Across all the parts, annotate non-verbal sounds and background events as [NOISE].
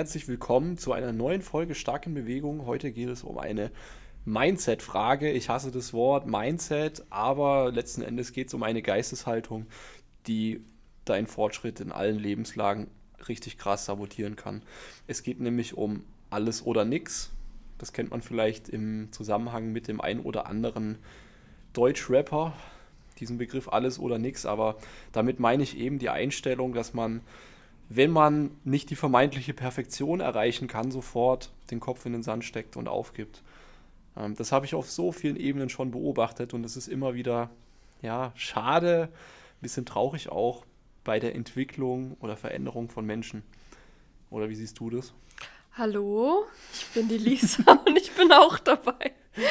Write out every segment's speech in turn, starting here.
Herzlich willkommen zu einer neuen Folge Stark in Bewegung. Heute geht es um eine Mindset-Frage. Ich hasse das Wort Mindset, aber letzten Endes geht es um eine Geisteshaltung, die deinen Fortschritt in allen Lebenslagen richtig krass sabotieren kann. Es geht nämlich um alles oder nichts. Das kennt man vielleicht im Zusammenhang mit dem ein oder anderen Deutsch-Rapper, diesen Begriff alles oder nichts, aber damit meine ich eben die Einstellung, dass man, wenn man nicht die vermeintliche Perfektion erreichen kann, sofort den Kopf in den Sand steckt und aufgibt. Ähm, das habe ich auf so vielen Ebenen schon beobachtet und es ist immer wieder, ja, schade, ein bisschen traurig auch bei der Entwicklung oder Veränderung von Menschen. Oder wie siehst du das? Hallo, ich bin die Lisa [LAUGHS] und ich bin auch dabei. [LAUGHS]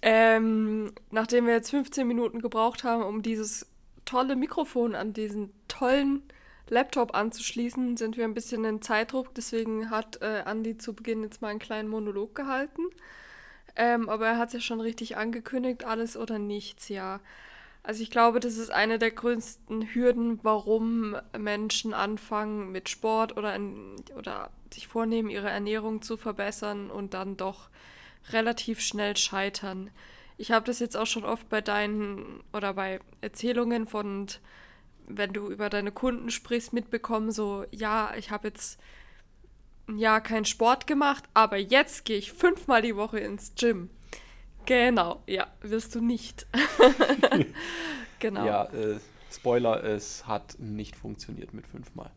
ähm, nachdem wir jetzt 15 Minuten gebraucht haben, um dieses tolle Mikrofon an diesen tollen Laptop anzuschließen, sind wir ein bisschen in Zeitdruck. Deswegen hat äh, Andi zu Beginn jetzt mal einen kleinen Monolog gehalten. Ähm, aber er hat es ja schon richtig angekündigt, alles oder nichts, ja. Also ich glaube, das ist eine der größten Hürden, warum Menschen anfangen mit Sport oder, in, oder sich vornehmen, ihre Ernährung zu verbessern und dann doch relativ schnell scheitern. Ich habe das jetzt auch schon oft bei deinen oder bei Erzählungen von, wenn du über deine Kunden sprichst, mitbekommen, so, ja, ich habe jetzt ein Jahr keinen Sport gemacht, aber jetzt gehe ich fünfmal die Woche ins Gym. Genau, ja, wirst du nicht. [LAUGHS] genau. Ja, äh, Spoiler, es hat nicht funktioniert mit fünfmal.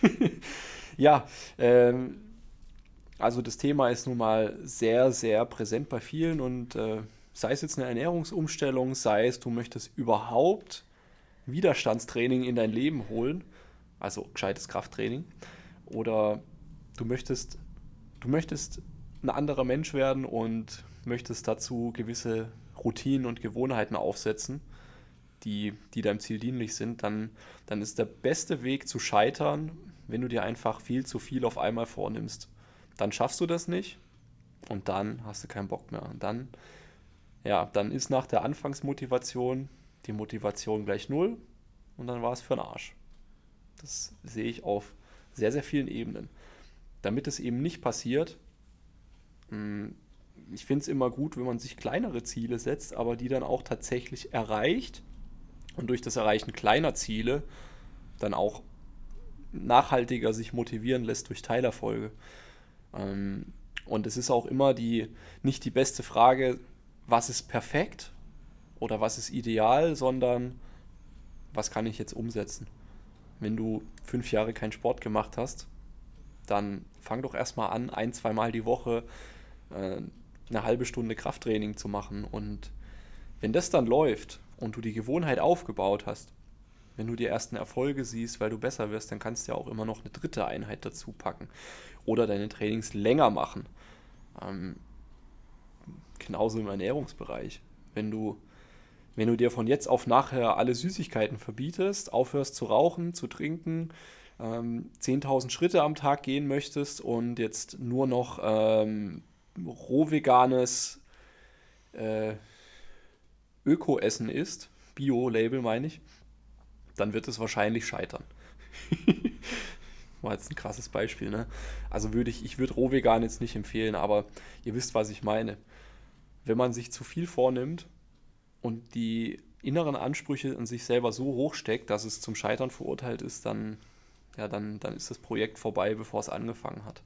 [LAUGHS] ja, ähm, also das Thema ist nun mal sehr, sehr präsent bei vielen und äh, sei es jetzt eine Ernährungsumstellung, sei es du möchtest überhaupt Widerstandstraining in dein Leben holen, also gescheites Krafttraining, oder du möchtest, du möchtest ein anderer Mensch werden und möchtest dazu gewisse Routinen und Gewohnheiten aufsetzen, die, die deinem Ziel dienlich sind, dann, dann ist der beste Weg zu scheitern, wenn du dir einfach viel zu viel auf einmal vornimmst. Dann schaffst du das nicht und dann hast du keinen Bock mehr. Und dann, ja, dann ist nach der Anfangsmotivation die Motivation gleich null und dann war es für den Arsch. Das sehe ich auf sehr, sehr vielen Ebenen. Damit es eben nicht passiert, hm, ich finde es immer gut, wenn man sich kleinere Ziele setzt, aber die dann auch tatsächlich erreicht und durch das Erreichen kleiner Ziele dann auch nachhaltiger sich motivieren lässt durch Teilerfolge. Ähm, und es ist auch immer die, nicht die beste Frage, was ist perfekt oder was ist ideal, sondern was kann ich jetzt umsetzen. Wenn du fünf Jahre keinen Sport gemacht hast, dann fang doch erstmal an, ein, zweimal die Woche äh, eine halbe Stunde Krafttraining zu machen. Und wenn das dann läuft und du die Gewohnheit aufgebaut hast, wenn du die ersten Erfolge siehst, weil du besser wirst, dann kannst du ja auch immer noch eine dritte Einheit dazu packen oder deine Trainings länger machen. Ähm, genauso im Ernährungsbereich. Wenn du, wenn du dir von jetzt auf nachher alle Süßigkeiten verbietest, aufhörst zu rauchen, zu trinken, ähm, 10.000 Schritte am Tag gehen möchtest und jetzt nur noch ähm, rohveganes äh, Öko-Essen isst, Bio-Label meine ich, dann wird es wahrscheinlich scheitern. [LAUGHS] War jetzt ein krasses Beispiel, ne? Also würde ich, ich würde rohvegan jetzt nicht empfehlen, aber ihr wisst, was ich meine. Wenn man sich zu viel vornimmt und die inneren Ansprüche an sich selber so hoch steckt, dass es zum Scheitern verurteilt ist, dann, ja, dann, dann ist das Projekt vorbei, bevor es angefangen hat.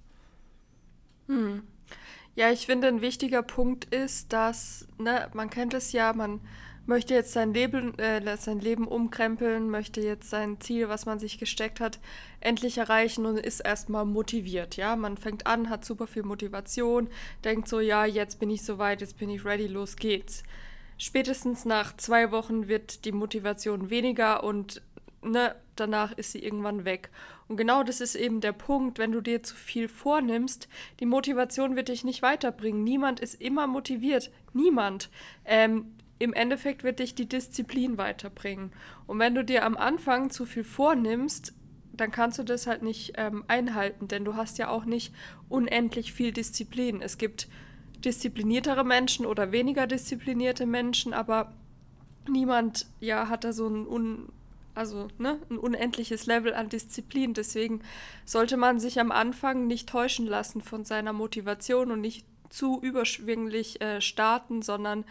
Hm. Ja, ich finde, ein wichtiger Punkt ist, dass, ne, man kennt es ja, man möchte jetzt sein Leben, äh, sein Leben umkrempeln, möchte jetzt sein Ziel, was man sich gesteckt hat, endlich erreichen und ist erstmal motiviert. Ja, man fängt an, hat super viel Motivation, denkt so, ja, jetzt bin ich soweit, jetzt bin ich ready, los geht's. Spätestens nach zwei Wochen wird die Motivation weniger und ne, danach ist sie irgendwann weg. Und genau das ist eben der Punkt, wenn du dir zu viel vornimmst, die Motivation wird dich nicht weiterbringen. Niemand ist immer motiviert. Niemand. Ähm, Im Endeffekt wird dich die Disziplin weiterbringen. Und wenn du dir am Anfang zu viel vornimmst, dann kannst du das halt nicht ähm, einhalten, denn du hast ja auch nicht unendlich viel Disziplin. Es gibt diszipliniertere Menschen oder weniger disziplinierte Menschen, aber niemand ja hat da so ein un also ne, ein unendliches Level an Disziplin. Deswegen sollte man sich am Anfang nicht täuschen lassen von seiner Motivation und nicht zu überschwinglich äh, starten, sondern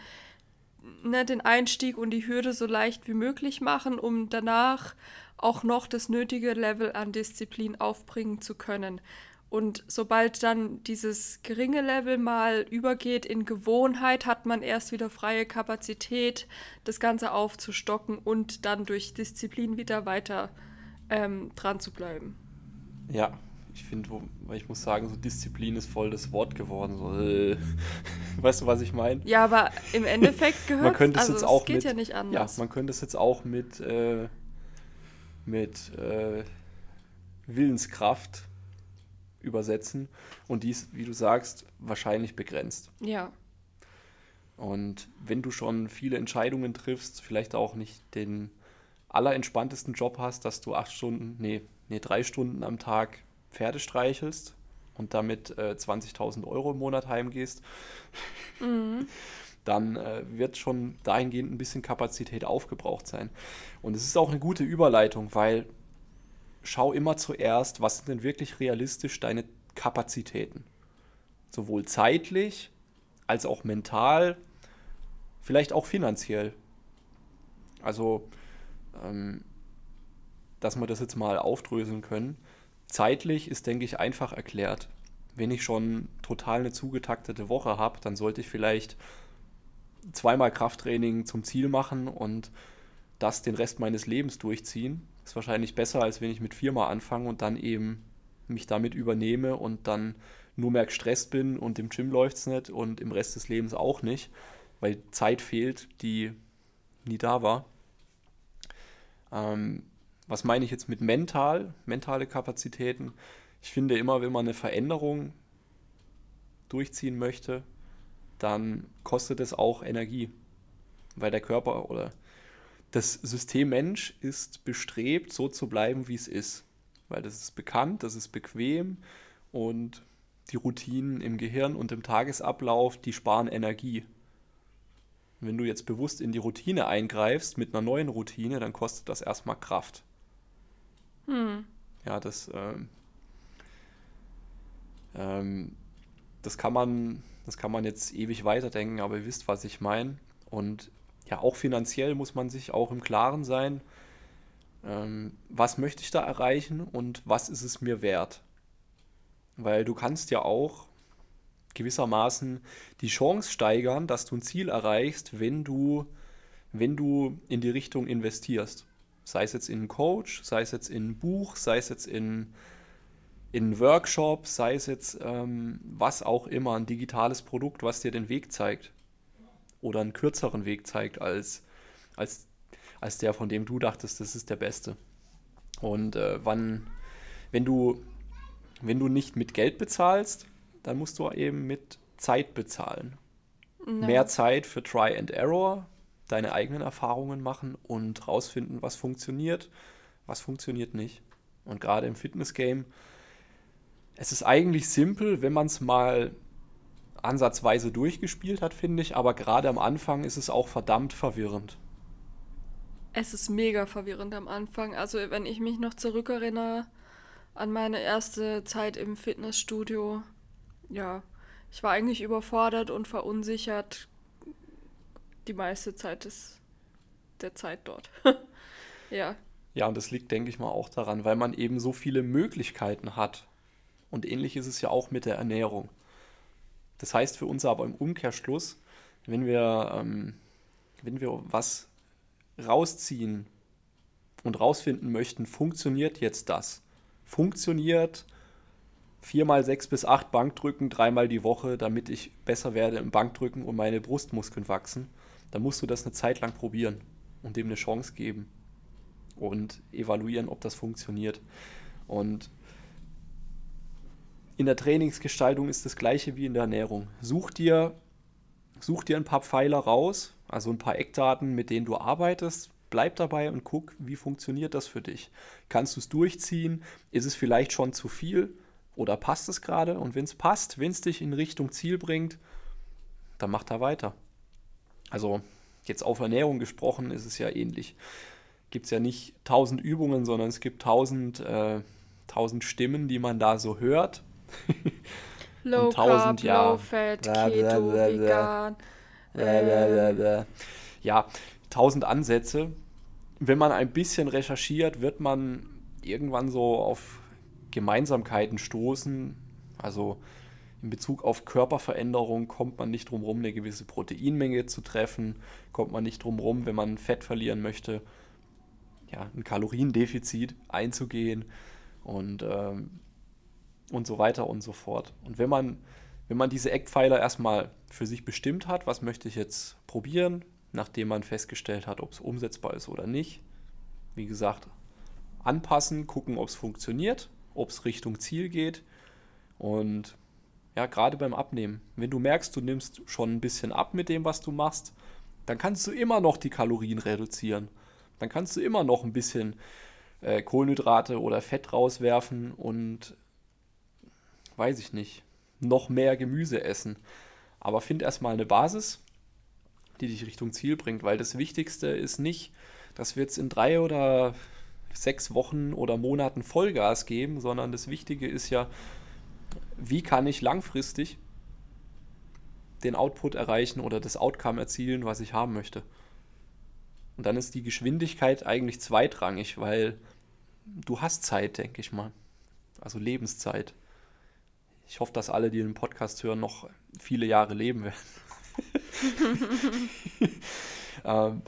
ne, den Einstieg und die Hürde so leicht wie möglich machen, um danach auch noch das nötige Level an Disziplin aufbringen zu können. Und sobald dann dieses geringe Level mal übergeht in Gewohnheit, hat man erst wieder freie Kapazität, das Ganze aufzustocken und dann durch Disziplin wieder weiter ähm, dran zu bleiben. Ja, ich finde, weil ich muss sagen, so Disziplin ist voll das Wort geworden. So, äh, [LAUGHS] weißt du, was ich meine? Ja, aber im Endeffekt gehört [LAUGHS] man könnte es also jetzt auch geht mit, ja nicht anders. Ja, man könnte es jetzt auch mit, äh, mit äh, Willenskraft übersetzen und dies, wie du sagst, wahrscheinlich begrenzt. Ja. Und wenn du schon viele Entscheidungen triffst, vielleicht auch nicht den allerentspanntesten Job hast, dass du acht Stunden, nee, nee, drei Stunden am Tag Pferde streichelst und damit äh, 20.000 Euro im Monat heimgehst, mhm. [LAUGHS] dann äh, wird schon dahingehend ein bisschen Kapazität aufgebraucht sein. Und es ist auch eine gute Überleitung, weil schau immer zuerst, was sind denn wirklich realistisch deine Kapazitäten. Sowohl zeitlich als auch mental, vielleicht auch finanziell. Also, ähm, dass wir das jetzt mal aufdröseln können. Zeitlich ist, denke ich, einfach erklärt. Wenn ich schon total eine zugetaktete Woche habe, dann sollte ich vielleicht zweimal Krafttraining zum Ziel machen und das den Rest meines Lebens durchziehen. Ist wahrscheinlich besser, als wenn ich mit viermal anfange und dann eben mich damit übernehme und dann nur mehr gestresst bin und im Gym läuft es nicht und im Rest des Lebens auch nicht, weil Zeit fehlt, die nie da war. Ähm, was meine ich jetzt mit mental, mentale Kapazitäten? Ich finde immer, wenn man eine Veränderung durchziehen möchte, dann kostet es auch Energie, weil der Körper oder das System Mensch ist bestrebt, so zu bleiben, wie es ist, weil das ist bekannt, das ist bequem und die Routinen im Gehirn und im Tagesablauf, die sparen Energie. Wenn du jetzt bewusst in die Routine eingreifst mit einer neuen Routine, dann kostet das erstmal Kraft. Hm. Ja, das, ähm, ähm, das kann man, das kann man jetzt ewig weiterdenken, aber ihr wisst, was ich meine. Und ja, auch finanziell muss man sich auch im Klaren sein, ähm, was möchte ich da erreichen und was ist es mir wert. Weil du kannst ja auch gewissermaßen die Chance steigern, dass du ein Ziel erreichst, wenn du, wenn du in die Richtung investierst. Sei es jetzt in einen Coach, sei es jetzt in ein Buch, sei es jetzt in, in einen Workshop, sei es jetzt ähm, was auch immer, ein digitales Produkt, was dir den Weg zeigt. Oder einen kürzeren Weg zeigt als, als, als der, von dem du dachtest, das ist der beste. Und äh, wann, wenn du, wenn du nicht mit Geld bezahlst, dann musst du eben mit Zeit bezahlen. No. Mehr Zeit für Try and Error, deine eigenen Erfahrungen machen und rausfinden, was funktioniert, was funktioniert nicht. Und gerade im Fitness-Game, es ist eigentlich simpel, wenn man es mal ansatzweise durchgespielt hat, finde ich, aber gerade am Anfang ist es auch verdammt verwirrend. Es ist mega verwirrend am Anfang. Also wenn ich mich noch zurückerinnere an meine erste Zeit im Fitnessstudio, ja, ich war eigentlich überfordert und verunsichert, die meiste Zeit des, der Zeit dort. [LAUGHS] ja. Ja, und das liegt, denke ich mal, auch daran, weil man eben so viele Möglichkeiten hat. Und ähnlich ist es ja auch mit der Ernährung. Das heißt für uns aber im Umkehrschluss, wenn wir, ähm, wenn wir was rausziehen und rausfinden möchten, funktioniert jetzt das? Funktioniert viermal sechs bis acht Bankdrücken dreimal die Woche, damit ich besser werde im Bankdrücken und meine Brustmuskeln wachsen? Dann musst du das eine Zeit lang probieren und dem eine Chance geben und evaluieren, ob das funktioniert. Und in der Trainingsgestaltung ist das gleiche wie in der Ernährung. Such dir, such dir ein paar Pfeiler raus, also ein paar Eckdaten, mit denen du arbeitest. Bleib dabei und guck, wie funktioniert das für dich. Kannst du es durchziehen? Ist es vielleicht schon zu viel? Oder passt es gerade? Und wenn es passt, wenn es dich in Richtung Ziel bringt, dann mach da weiter. Also jetzt auf Ernährung gesprochen ist es ja ähnlich. gibt es ja nicht tausend Übungen, sondern es gibt tausend, äh, tausend Stimmen, die man da so hört. [LAUGHS] Low Carb, ja, Low Fat, Keto, Vegan. Äh, ja, tausend Ansätze. Wenn man ein bisschen recherchiert, wird man irgendwann so auf Gemeinsamkeiten stoßen. Also in Bezug auf Körperveränderung kommt man nicht drum herum, eine gewisse Proteinmenge zu treffen, kommt man nicht drum herum, wenn man Fett verlieren möchte, ja, ein Kaloriendefizit einzugehen und, ähm, und so weiter und so fort. Und wenn man, wenn man diese Eckpfeiler erstmal für sich bestimmt hat, was möchte ich jetzt probieren, nachdem man festgestellt hat, ob es umsetzbar ist oder nicht, wie gesagt, anpassen, gucken, ob es funktioniert, ob es Richtung Ziel geht und ja, gerade beim Abnehmen. Wenn du merkst, du nimmst schon ein bisschen ab mit dem, was du machst, dann kannst du immer noch die Kalorien reduzieren. Dann kannst du immer noch ein bisschen äh, Kohlenhydrate oder Fett rauswerfen und weiß ich nicht, noch mehr Gemüse essen. Aber find erstmal eine Basis, die dich Richtung Ziel bringt, weil das Wichtigste ist nicht, dass wir jetzt in drei oder sechs Wochen oder Monaten Vollgas geben, sondern das Wichtige ist ja, wie kann ich langfristig den Output erreichen oder das Outcome erzielen, was ich haben möchte. Und dann ist die Geschwindigkeit eigentlich zweitrangig, weil du hast Zeit, denke ich mal. Also Lebenszeit. Ich hoffe, dass alle, die den Podcast hören, noch viele Jahre leben werden. [LAUGHS] [LAUGHS] ähm,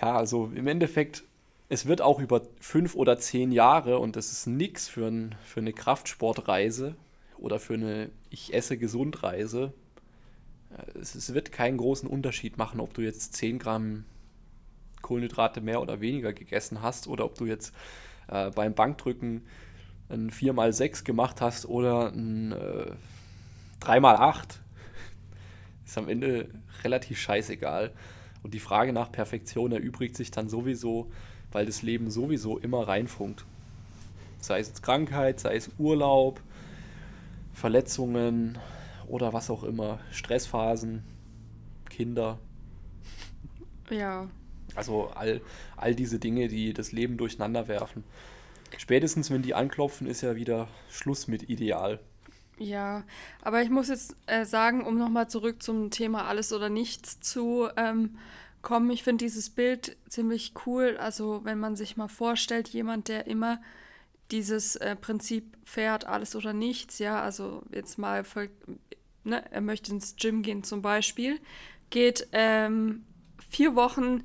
ja, also im Endeffekt es wird auch über fünf oder zehn Jahre, und das ist nichts für, ein, für eine Kraftsportreise oder für eine Ich esse gesund Reise, äh, es, es wird keinen großen Unterschied machen, ob du jetzt 10 Gramm Kohlenhydrate mehr oder weniger gegessen hast oder ob du jetzt äh, beim Bankdrücken ein 4x6 gemacht hast oder ein äh, 3x8. Ist am Ende relativ scheißegal. Und die Frage nach Perfektion erübrigt sich dann sowieso weil das Leben sowieso immer reinfunkt. Sei es jetzt Krankheit, sei es Urlaub, Verletzungen oder was auch immer, Stressphasen, Kinder. Ja. Also all, all diese Dinge, die das Leben durcheinander werfen. Spätestens, wenn die anklopfen, ist ja wieder Schluss mit Ideal. Ja, aber ich muss jetzt äh, sagen, um nochmal zurück zum Thema Alles oder Nichts zu ähm, kommen. Ich finde dieses Bild ziemlich cool. Also wenn man sich mal vorstellt, jemand, der immer dieses äh, Prinzip fährt, alles oder nichts, ja, also jetzt mal, ne, er möchte ins Gym gehen zum Beispiel, geht ähm, vier Wochen,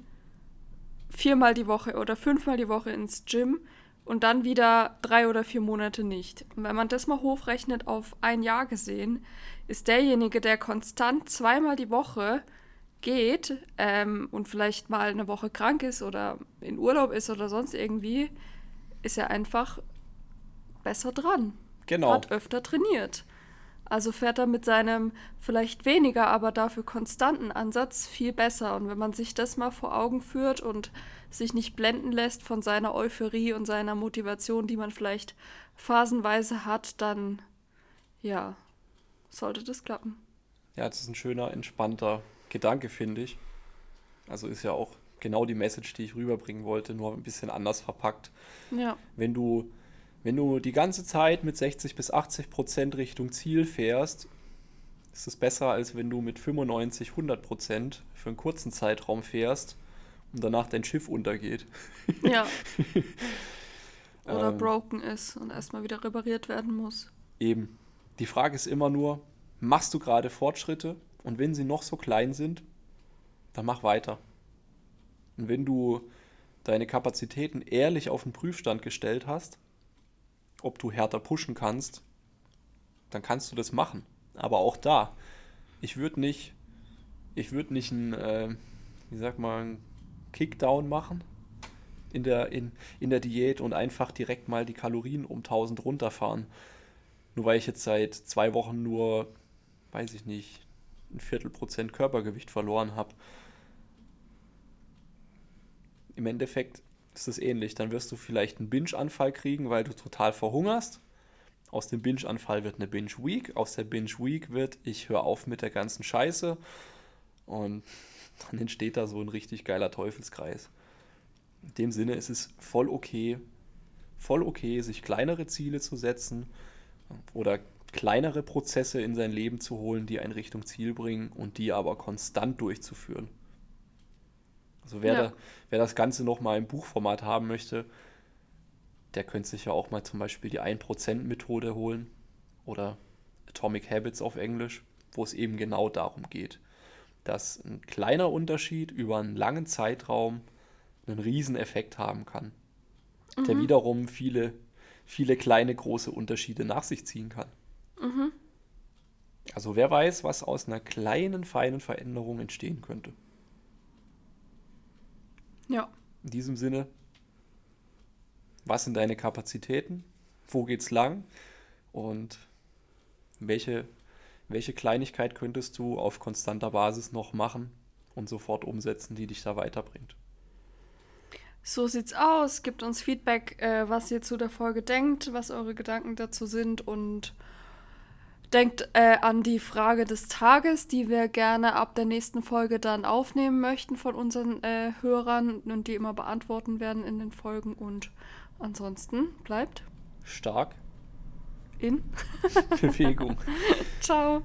viermal die Woche oder fünfmal die Woche ins Gym und dann wieder drei oder vier Monate nicht. Und wenn man das mal hochrechnet auf ein Jahr gesehen, ist derjenige, der konstant zweimal die Woche geht ähm, und vielleicht mal eine Woche krank ist oder in Urlaub ist oder sonst irgendwie, ist er einfach besser dran. Genau. Hat öfter trainiert. Also fährt er mit seinem vielleicht weniger, aber dafür konstanten Ansatz viel besser. Und wenn man sich das mal vor Augen führt und sich nicht blenden lässt von seiner Euphorie und seiner Motivation, die man vielleicht phasenweise hat, dann ja, sollte das klappen. Ja, das ist ein schöner, entspannter Gedanke, finde ich. Also ist ja auch genau die Message, die ich rüberbringen wollte, nur ein bisschen anders verpackt. Ja. Wenn du, wenn du die ganze Zeit mit 60 bis 80 Prozent Richtung Ziel fährst, ist es besser, als wenn du mit 95, 100 Prozent für einen kurzen Zeitraum fährst und danach dein Schiff untergeht. Ja. [LAUGHS] Oder ähm, broken ist und erstmal wieder repariert werden muss. Eben. Die Frage ist immer nur, machst du gerade Fortschritte und wenn sie noch so klein sind, dann mach weiter. Und wenn du deine Kapazitäten ehrlich auf den Prüfstand gestellt hast, ob du härter pushen kannst, dann kannst du das machen. Aber auch da, ich würde nicht, ich würde nicht einen, äh, wie sag mal, einen Kickdown machen in der, in, in der Diät und einfach direkt mal die Kalorien um 1000 runterfahren. Nur weil ich jetzt seit zwei Wochen nur, weiß ich nicht, ein Viertelprozent Körpergewicht verloren habe. Im Endeffekt ist es ähnlich. Dann wirst du vielleicht einen Binge-Anfall kriegen, weil du total verhungerst. Aus dem Binge-Anfall wird eine Binge-Week. Aus der Binge-Week wird, ich höre auf mit der ganzen Scheiße. Und dann entsteht da so ein richtig geiler Teufelskreis. In dem Sinne ist es voll okay, voll okay, sich kleinere Ziele zu setzen oder kleinere Prozesse in sein Leben zu holen, die einen Richtung Ziel bringen und die aber konstant durchzuführen. Also wer, ja. da, wer das Ganze nochmal im Buchformat haben möchte, der könnte sich ja auch mal zum Beispiel die 1%-Methode holen oder Atomic Habits auf Englisch, wo es eben genau darum geht, dass ein kleiner Unterschied über einen langen Zeitraum einen riesen Effekt haben kann, mhm. der wiederum viele, viele kleine, große Unterschiede nach sich ziehen kann. Mhm. Also wer weiß, was aus einer kleinen, feinen Veränderung entstehen könnte. Ja. In diesem Sinne, was sind deine Kapazitäten? Wo geht's lang? Und welche, welche Kleinigkeit könntest du auf konstanter Basis noch machen und sofort umsetzen, die dich da weiterbringt? So sieht's aus. Gebt uns Feedback, äh, was ihr zu der Folge denkt, was eure Gedanken dazu sind und denkt äh, an die Frage des Tages, die wir gerne ab der nächsten Folge dann aufnehmen möchten von unseren äh, Hörern und die immer beantworten werden in den Folgen. Und ansonsten bleibt stark in [LAUGHS] Bewegung. Ciao.